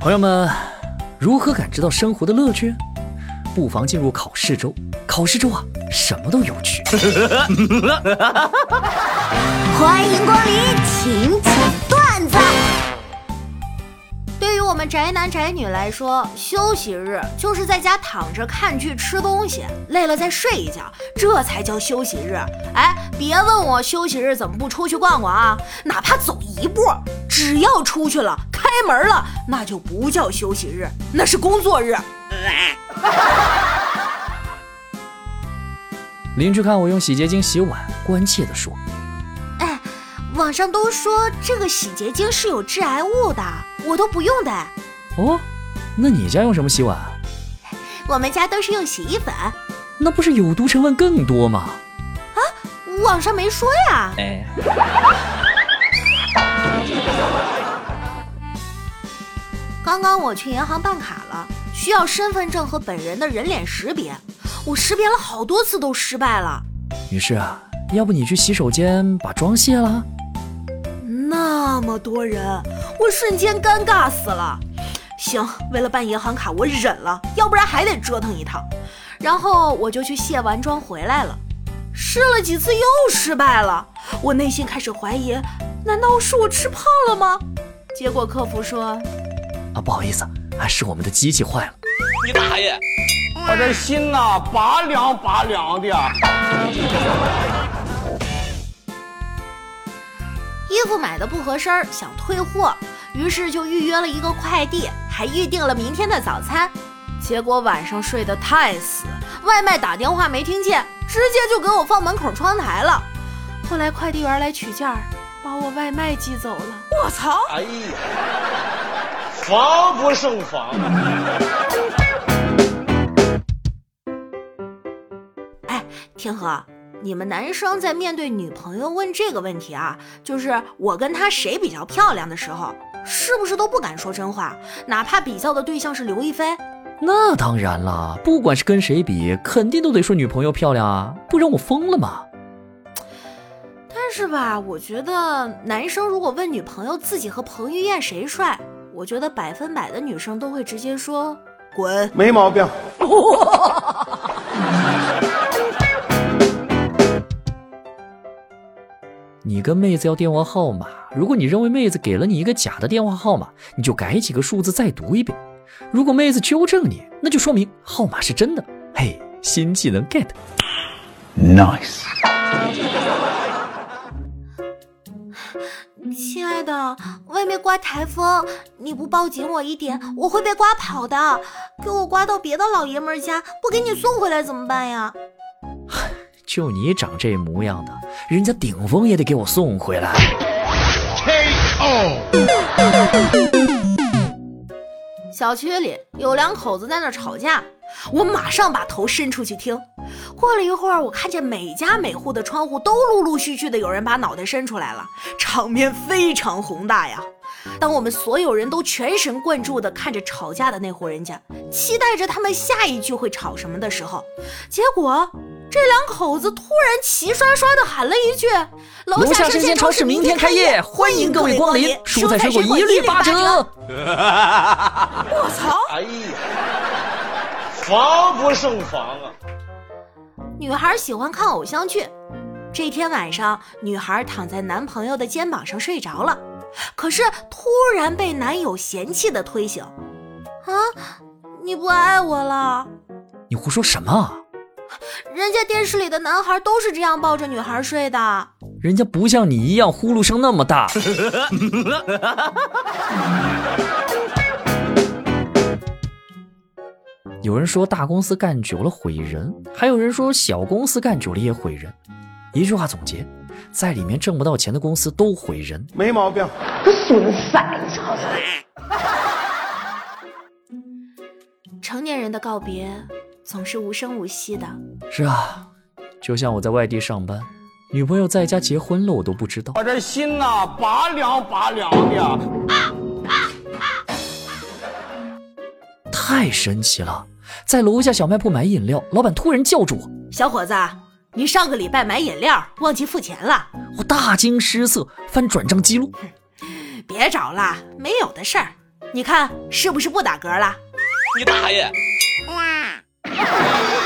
朋友们，如何感知到生活的乐趣？不妨进入考试周。考试周啊，什么都有趣。欢迎光临，请讲段子。对于我们宅男宅女来说，休息日就是在家躺着看剧、吃东西，累了再睡一觉，这才叫休息日。哎，别问我休息日怎么不出去逛逛啊？哪怕走一步，只要出去了、门了，那就不叫休息日，那是工作日。邻居看我用洗洁精洗碗，关切地说：“哎，网上都说这个洗洁精是有致癌物的，我都不用的。哦，那你家用什么洗碗？我们家都是用洗衣粉。那不是有毒成分更多吗？啊，网上没说呀。哎，刚刚我去银行办卡了，需要身份证和本人的人脸识别。”我识别了好多次都失败了，女士啊，要不你去洗手间把妆卸了？那么多人，我瞬间尴尬死了。行，为了办银行卡，我忍了，要不然还得折腾一趟。然后我就去卸完妆回来了，试了几次又失败了，我内心开始怀疑，难道是我吃胖了吗？结果客服说，啊，不好意思，啊，是我们的机器坏了。你大爷！我这心呐，拔凉拔凉的。衣服买的不合身，想退货，于是就预约了一个快递，还预定了明天的早餐。结果晚上睡得太死，外卖打电话没听见，直接就给我放门口窗台了。后来快递员来取件，把我外卖寄走了。我操！哎呀，防不胜防。哎天河，你们男生在面对女朋友问这个问题啊，就是我跟她谁比较漂亮的时候，是不是都不敢说真话？哪怕比较的对象是刘亦菲？那当然了，不管是跟谁比，肯定都得说女朋友漂亮啊，不然我疯了吗？但是吧，我觉得男生如果问女朋友自己和彭于晏谁帅，我觉得百分百的女生都会直接说滚，没毛病。你跟妹子要电话号码，如果你认为妹子给了你一个假的电话号码，你就改几个数字再读一遍。如果妹子纠正你，那就说明号码是真的。嘿，新技能 get，nice。的，外面刮台风，你不抱紧我一点，我会被刮跑的。给我刮到别的老爷们家，不给你送回来怎么办呀？就你长这模样的，人家顶峰也得给我送回来。小区里有两口子在那吵架，我马上把头伸出去听。过了一会儿，我看见每家每户的窗户都陆陆续续的有人把脑袋伸出来了，场面非常宏大呀。当我们所有人都全神贯注的看着吵架的那户人家，期待着他们下一句会吵什么的时候，结果。这两口子突然齐刷刷的喊了一句：“楼下生鲜超市明天开业，欢迎各位光临，蔬菜水果一律八折。”我操！哎呀，防不胜防啊！女孩喜欢看偶像剧，这天晚上，女孩躺在男朋友的肩膀上睡着了，可是突然被男友嫌弃的推醒：“啊，你不爱我了？你胡说什么？”人家电视里的男孩都是这样抱着女孩睡的，人家不像你一样呼噜声那么大。有人说大公司干久了毁人，还有人说小公司干久了也毁人。一句话总结，在里面挣不到钱的公司都毁人，没毛病。个损色，操！成年人的告别。总是无声无息的。是啊，就像我在外地上班，女朋友在家结婚了，我都不知道。我这心呐，拔凉拔凉的。太神奇了！在楼下小卖铺买饮料，老板突然叫住我：“小伙子，你上个礼拜买饮料忘记付钱了。”我大惊失色，翻转账记录，别找了，没有的事儿。你看是不是不打嗝了？你大爷！